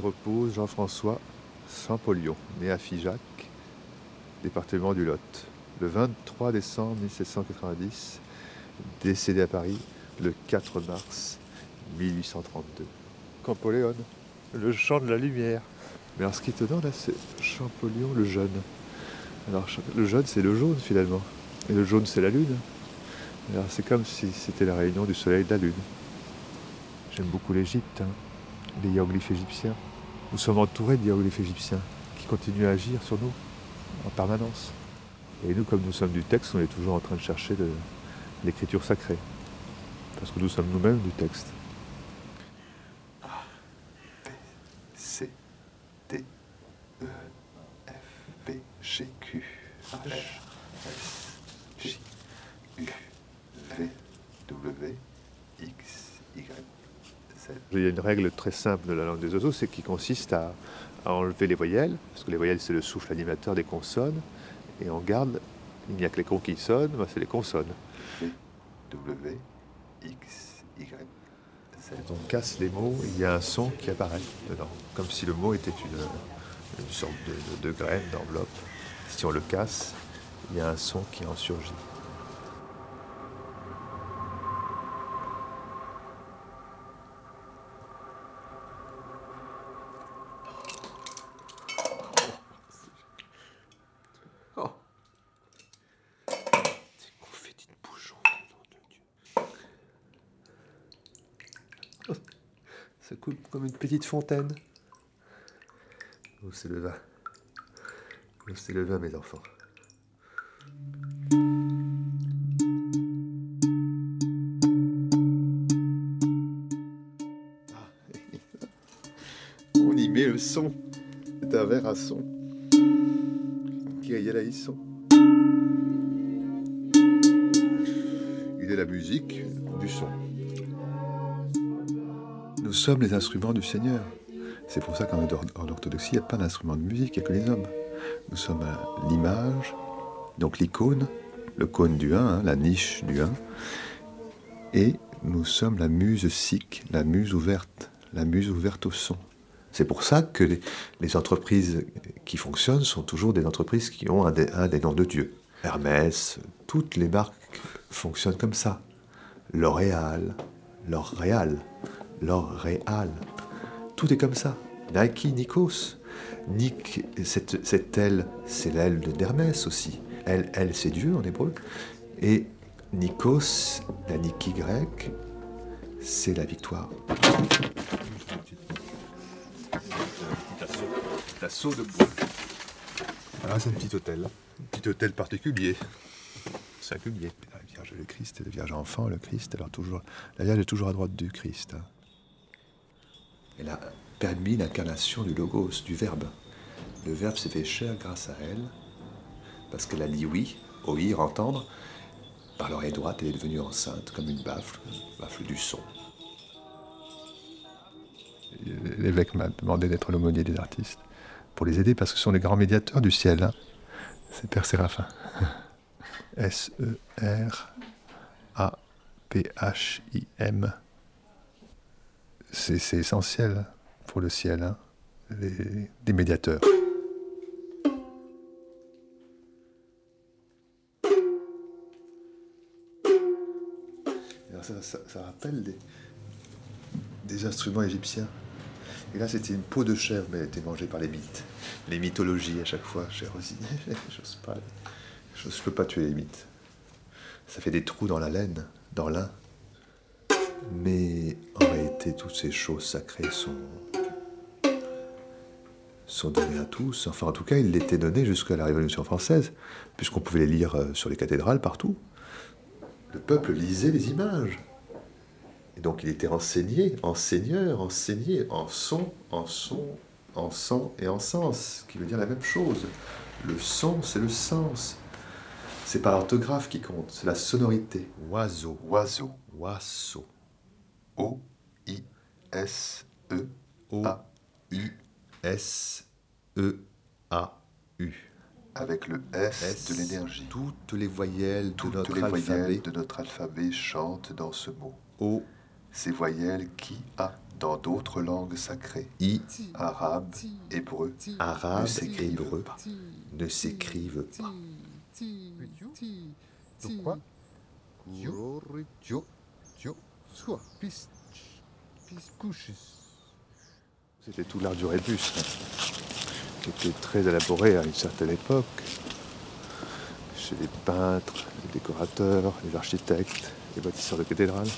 Repose Jean-François Champollion, né à Figeac, département du Lot, le 23 décembre 1790, décédé à Paris le 4 mars 1832. Campoléon, le chant de la lumière. Mais alors ce qui est étonnant là, c'est Champollion le jeune. Alors le jaune c'est le jaune finalement. Et le jaune c'est la lune. Alors c'est comme si c'était la réunion du soleil et de la lune. J'aime beaucoup l'Égypte, hein. les hiéroglyphes égyptiens. Nous sommes entourés de hiéroglyphes égyptiens qui continuent à agir sur nous en permanence. Et nous, comme nous sommes du texte, on est toujours en train de chercher l'écriture sacrée. Parce que nous sommes nous-mêmes du texte. C, D, E, F, B, G, Q, H, S, J, U, V, W, X, Y. Il y a une règle très simple de la langue des oiseaux, c'est qui consiste à, à enlever les voyelles, parce que les voyelles c'est le souffle animateur des consonnes, et on garde, il n'y a que les cons qui sonnent, bah, c'est les consonnes. W, X, Y, Z. Quand on casse les mots, il y a un son qui apparaît dedans, comme si le mot était une, une sorte de, de, de graine, d'enveloppe. Si on le casse, il y a un son qui en surgit. Oh. C'est confetti de bouchon, nom de Dieu. Ça coule comme une petite fontaine. Oh, c'est le vin. Oh, c'est le vin, mes enfants? On y met le son. C'est un verre à son. Kyrie laïsson. Il est la musique du son. Nous sommes les instruments du Seigneur. C'est pour ça qu'en en orthodoxie, il n'y a pas d'instrument de musique, il n'y a que les hommes. Nous sommes l'image, donc l'icône, le cône du 1, hein, la niche du 1, et nous sommes la muse sikh, la muse ouverte, la muse ouverte au son. C'est pour ça que les, entreprises qui fonctionnent sont toujours des entreprises qui ont un des noms de Dieu. Hermès, toutes les marques fonctionnent comme ça. L'Oréal, L'Oréal, L'Oréal. Tout est comme ça. Nike, Nikos. Nik, cette, cette aile, c'est l'aile d'Hermès aussi. Elle, elle c'est Dieu en hébreu. Et Nikos, la Niki grecque, c'est la victoire. Assaut de bois. Ah, c'est un petit hôtel. Un petit hôtel particulier. Singulier. La Vierge le Christ le Vierge enfant, le Christ, alors toujours. La Vierge est toujours à droite du Christ. Hein. Elle a permis l'incarnation du Logos, du Verbe. Le Verbe s'est fait chair grâce à elle, parce qu'elle a dit oui, oïr, entendre. Par l'oreille droite, elle est devenue enceinte, comme une baffle, baffle du son. L'évêque m'a demandé d'être l'aumônier des artistes pour les aider parce que ce sont les grands médiateurs du ciel. Hein. C'est Père Séraphin. S-E-R-A-P-H-I-M. C'est essentiel pour le ciel, hein, des médiateurs. Ça, rappelle des, instruments égyptiens. Et là, c'était une peau de chèvre, mais elle était mangée par les mythes. Les mythologies à chaque fois. J'ose pas. Je ne peux pas tuer les mythes. Ça fait des trous dans la laine, dans l'un. Mais en réalité, toutes ces choses sacrées sont, sont données à tous. Enfin, en tout cas, ils l'étaient donnés jusqu'à la Révolution française, puisqu'on pouvait les lire euh, sur les cathédrales partout. Le peuple lisait les images. Et donc il était enseigné, enseigneur, enseigné en son, en son, en sang et en sens, qui veut dire la même chose. Le son, c'est le sens. C'est pas l'orthographe qui compte, c'est la sonorité. Oiseau. Oiseau. Oiseau. O I S E O U S E A U. Avec le S, S de l'énergie. Toutes les voyelles Toutes de notre les alphabet. voyelles de notre alphabet chantent dans ce mot. O. Ces voyelles qui a dans d'autres langues sacrées, I, arabe, hébreu, arabe ne hébreu, pas. ne s'écrivent pas. Quoi C'était tout l'art du rébus, qui était très élaboré à une certaine époque, chez les peintres, les décorateurs, les architectes, les bâtisseurs de cathédrales,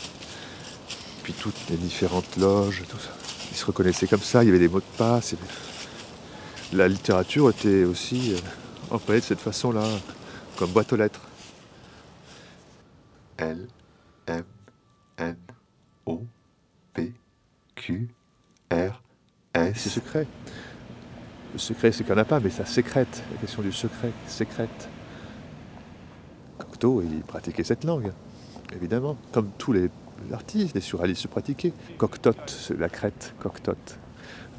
puis toutes les différentes loges, tout ça. Ils se reconnaissaient comme ça, il y avait des mots de passe. La littérature était aussi euh, employée de cette façon-là, comme boîte aux lettres. L, M, O, P, Q, R, C'est S. secret. Le secret, c'est qu'il n'y en a pas, mais ça sécrète. La question du secret, sécrète. Cocteau, il pratiquait cette langue, évidemment. Comme tous les artistes, les surréalistes se pratiquaient. Coctote, c'est la crête, coctote.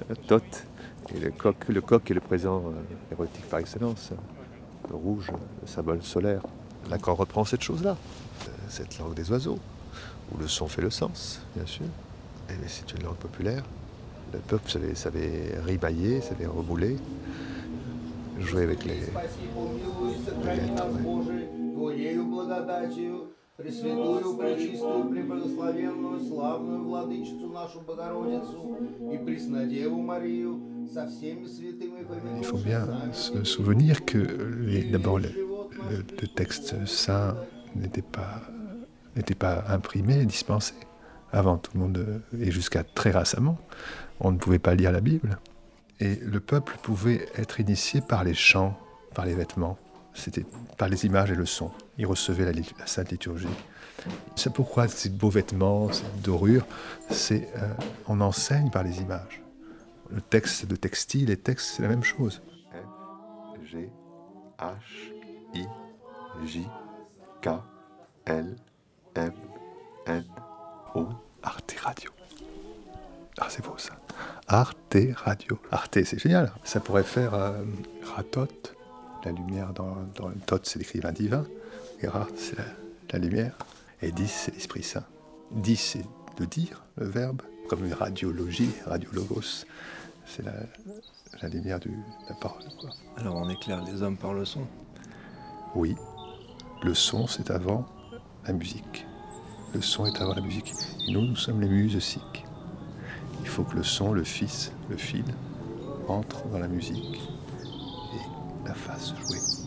Euh, Tote, et le coq, le est le présent euh, érotique par excellence. Le rouge, le symbole solaire. Lacan reprend cette chose-là, euh, cette langue des oiseaux, où le son fait le sens, bien sûr. Et c'est une langue populaire. Le peuple savait, savait rimailler, savait remouler, jouer avec les, les lettres. ouais. Твоею благодатью, Пресвятую, Пречистую, Преблагословенную, Славную Владычицу нашу Богородицу и Преснодеву Марию со всеми святыми Il faut bien se souvenir que les- d'abord le, le- le texte saint n'était pas, n'était pas imprimé, dispensé. Avant tout le monde, et jusqu'à très récemment, on ne pouvait pas lire la Bible. Et le peuple pouvait être initié par les chants, par les vêtements. C'était par les images et le son. Il recevait la, sainte liturgie. C'est pourquoi ces beaux vêtements, cette dorure, c'est euh, on enseigne par les images. Le texte de textile et texte, c'est la même chose. F, G, H, I, J, K, L, M, N, O, Arte Radio. Ah, c'est beau ça. Arte Radio. Arte, c'est génial. Ça pourrait faire euh, Ratot, la lumière dans, dans le Tot, c'est l'écrivain divin. Et Ra, c'est la, la lumière. Et Dis, c'est l'Esprit Saint. Dis, c'est de dire, le verbe, comme une radiologie, radiologos. C'est la, la lumière de la parole. quoi. Alors on éclaire les hommes par le son? Oui, le son, c'est avant la musique. Le son est avant la musique. Et nous, nous sommes les muses siques. Il faut que le son, le fils, le fil, entre dans la musique et la fasse jouer.